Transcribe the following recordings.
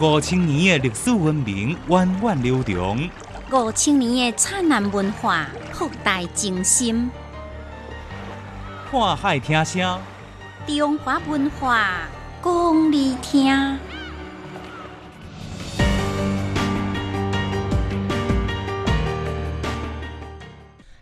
五千年的历史文明源远流长，五千年的灿烂文化博大精深。看海听声，中华文化讲你听。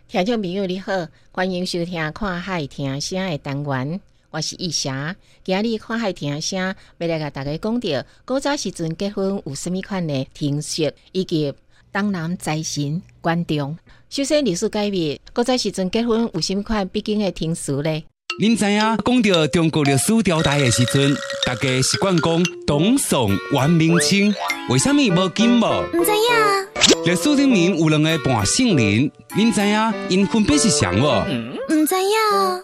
听众朋友你好，欢迎收听《看海听声》的单元，我是易霞。今日看海听声，要来甲大家讲到古早时阵结婚有甚物款的听说，以及东南财神观众。首先历史改变，古早时阵结婚有甚物款必经的听俗呢？您知影讲到中国历史朝代的时阵，大家习惯讲董宋元明清，为什么无金无？唔知影。历史里面有两个半姓人，您知影因分别是谁无？唔知影。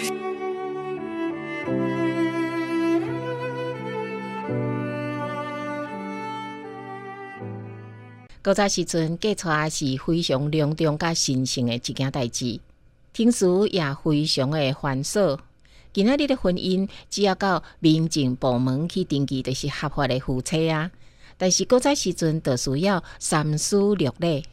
古早时阵嫁娶是非常隆重甲神圣的一件代志，听说也非常的繁琐。今仔日的婚姻只要到民政部门去登记，就是合法的夫妻啊。但是古早时阵就需要三书六礼，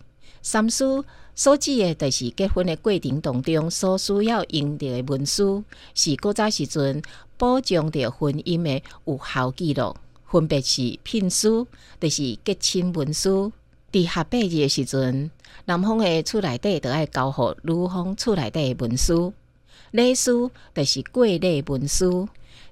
三书所指的，就是结婚的过程当中所需要用到的文书，是古早时阵保障着婚姻的有效记录，分别是聘书，就是结亲文书。伫合八日的时阵，男方的厝内底就爱交互女方厝内底的文书，礼书就是过礼文书。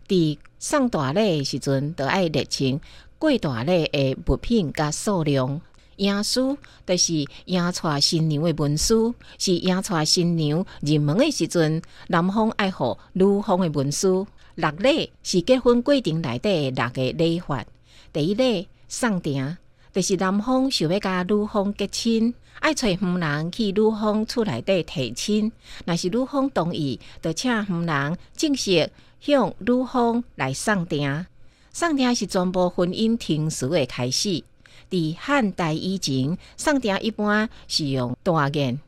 伫送大礼的时阵，就爱列清过大礼的物品甲数量。迎书就是迎娶新娘的文书，是迎娶新娘入门的时阵，男方爱互女方的文书。六礼是结婚过程内底六个礼法。第一礼送订。就是男方想要甲女方结亲，爱找夫人去女方厝内底提亲。若是女方同意，就请夫人正式向女方来送订。送订是全部婚姻庭事的开始。伫汉代以前，送订一般是用大言。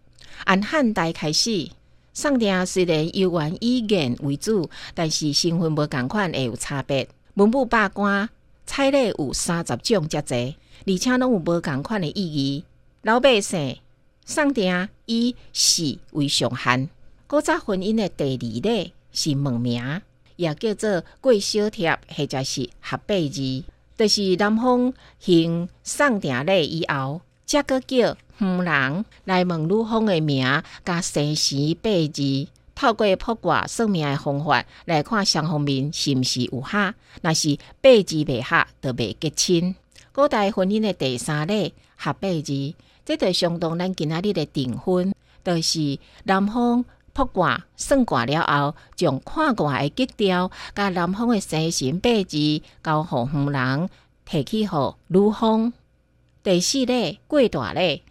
按汉代开始，送订虽然由原以言为主，但是身份无共款会有差别。文武百官彩礼有三十种遮侪。而且拢有无共款的意义。老百姓送订以喜为上限。古早婚姻的第二礼是门名，也叫做过小帖，或者是合八字，就是男方行送订礼以后，则个叫夫人来问女方的名，加生时八字，透过卜卦算命的方法来看双方面是毋是有合。若是八字未合，就未结亲。古代婚姻的第三礼合八字，这就相当咱今仔日的订婚，就是男方卜卦算卦了后，将看卦的吉条，甲男方的生辰八字交互夫人，提起互女方。第四礼过大礼，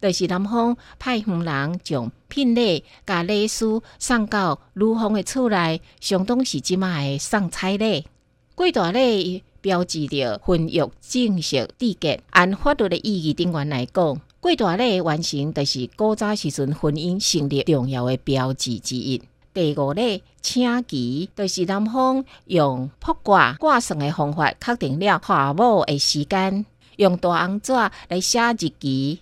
就是男方派夫人将聘礼甲礼书送到女方的厝内，相当是即卖的送彩礼。过大礼。标志着婚约正式缔结。按法律的意义顶端来讲，过大礼完成就是古早时阵婚姻成立重要的标志之一。第五礼请期，就是男方用卜卦卦算的方法确定了下某的时间，用大红纸来写日期，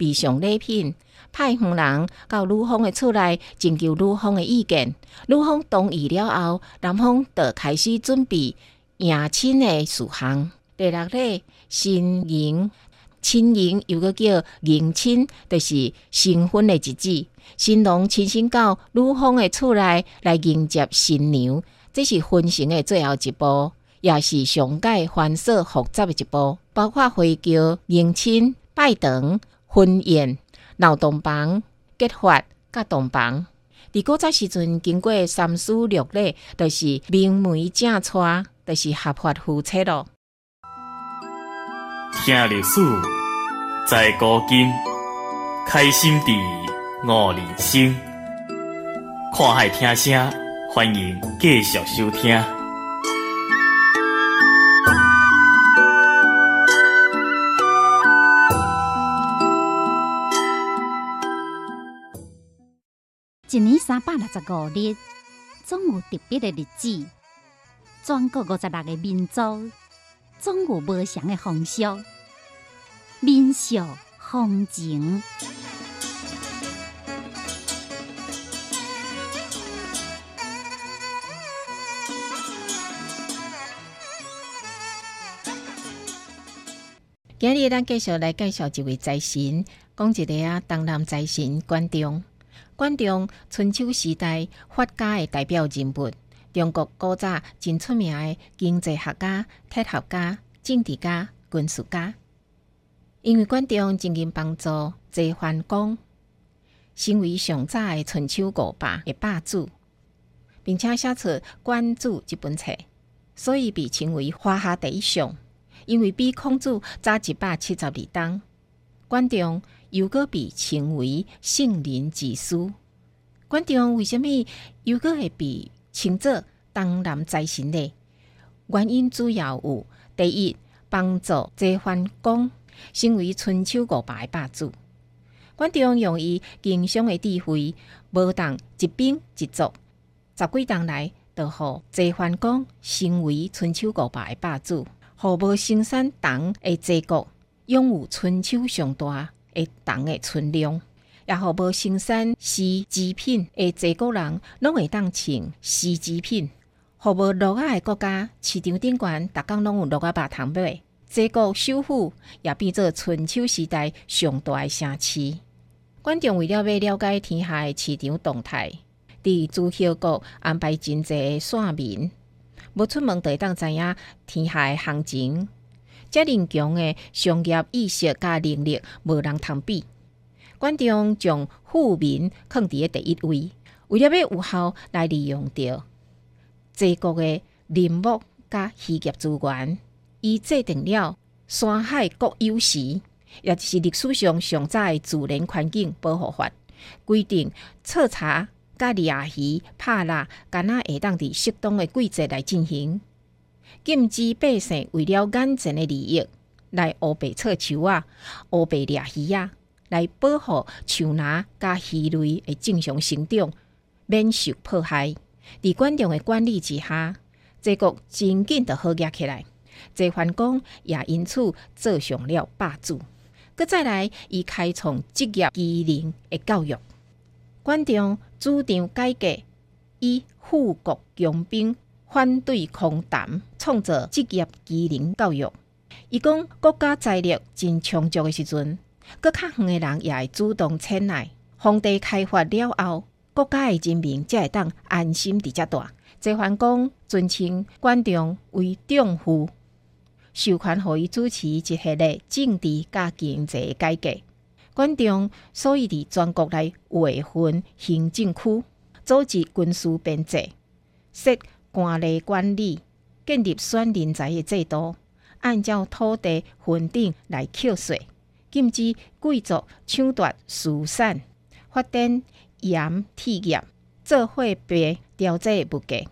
备上礼品，派夫人到女方的厝内征求女方的意见。女方同意了后，男方就开始准备。迎亲的事项，第六个新迎亲迎，又个叫迎亲，就是新婚的日子。新郎亲身到女方的厝内来迎接新娘，这是婚程的最后一步，也是上界繁琐复杂的一步，包括回叫、迎亲、拜堂、婚宴、闹洞房、结发、甲洞房。伫古早时阵，经过三书六礼，就是明媒正娶。就是合法夫妻咯。听历史，在古今，开心地悟人生。看海听声，欢迎继续收听。年三百六十五日，总有特别的日子。全国五十六个民族，总有不同的风俗、民俗、风情。今日咱继续来介绍一位财神，讲一个啊，东南财神关仲。管仲春秋时代法家的代表人物，中国古早真出名的经济学家、科学家、政治家、军事家。因为管仲曾经帮助齐桓公，成为上早的春秋五霸的霸主，并且写出《关注》这本册，所以被称为华夏第一相。因为比孔子早一百七十二冬，管仲又搁被称为圣人之师。关仲为什么又搁会被称作东南财神呢？原因主要有：第一，帮助齐桓公成为春秋五霸的霸主。关仲用伊经商的智慧，无当一兵一卒，十几年来，就互齐桓公成为春秋五霸的霸主。互无生产党的齐国拥有春秋上大的糖的存量，也互无生产丝织品的齐国人拢会当穿丝织品。互无鹿仔的国家市场顶悬，逐工拢有鹿仔肉通买。齐国首府也变做春秋时代上大的城市。观众为了要了解天下的市场动态，伫诸侯国安排真济线民。无出门，就会当知影天下行情。遮灵强的商业意识甲能力，无人通比。关中将富民放伫第一位，为了要有效来利用着齐国的林木甲渔业资源，伊制定了山海国有时，也就是历史上上早的自然环境保护法，规定彻查。甲掠鱼、拍蜡，敢若会当伫适当的季节来进行，禁止百姓为了眼前的利益来乌白撮树啊、乌白掠鱼啊，来保护树林甲鱼类的正常生长，免受迫害。伫管仲的管理之下，这国真紧的好起来。齐桓公也因此坐上了霸主。搁再来，伊开创职业技能的教育。关仲主张改革，以富国强兵，反对空谈，创造职业技能教育。伊讲国家财力真充足的时阵，搁较远的人也会主动请来。皇帝开发了后，国家的人民才会当安心伫遮住。齐桓公尊称关仲为丈夫，授权予伊主持一系列政治甲经济改革。关中所以伫全国内划分行政区，组织军事编制，设官吏管理，建立选人才的制度，按照土地分定来扣税，禁止贵族抢夺私产，发展盐铁业，做货币调节物价。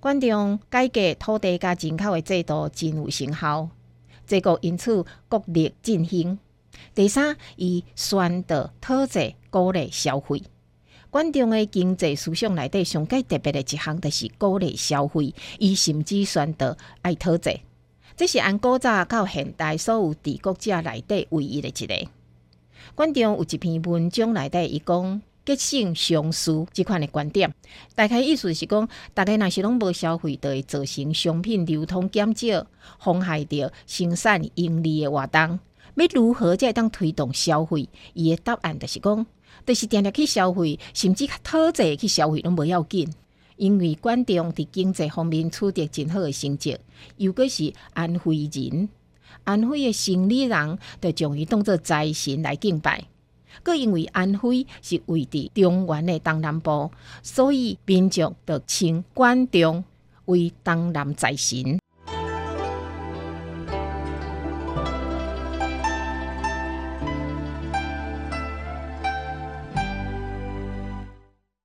关仲改革土地甲人口的制度真有成效，这个因此国力振兴。第三，以宣导讨债鼓励消费。关仲的经济思想内底上介特别的一项，就是鼓励消费。伊甚至宣导爱讨债，这是按古早到现代所有治国者内底唯一的一个。关仲有一篇文章内底，伊讲结性相思即款的观点，大概意思是讲，大家若是拢无消费，就会造成商品流通减少，妨害着生产盈利的活动。要如何才会当推动消费？伊的答案就是讲，就是定定去消费，甚至较讨债去消费拢无要紧。因为关中伫经济方面取得真好的成绩，又果是安徽人，安徽的生理人，就将伊当作财神来敬拜。佮因为安徽是位伫中原的东南部，所以民众就称关中为东南财神。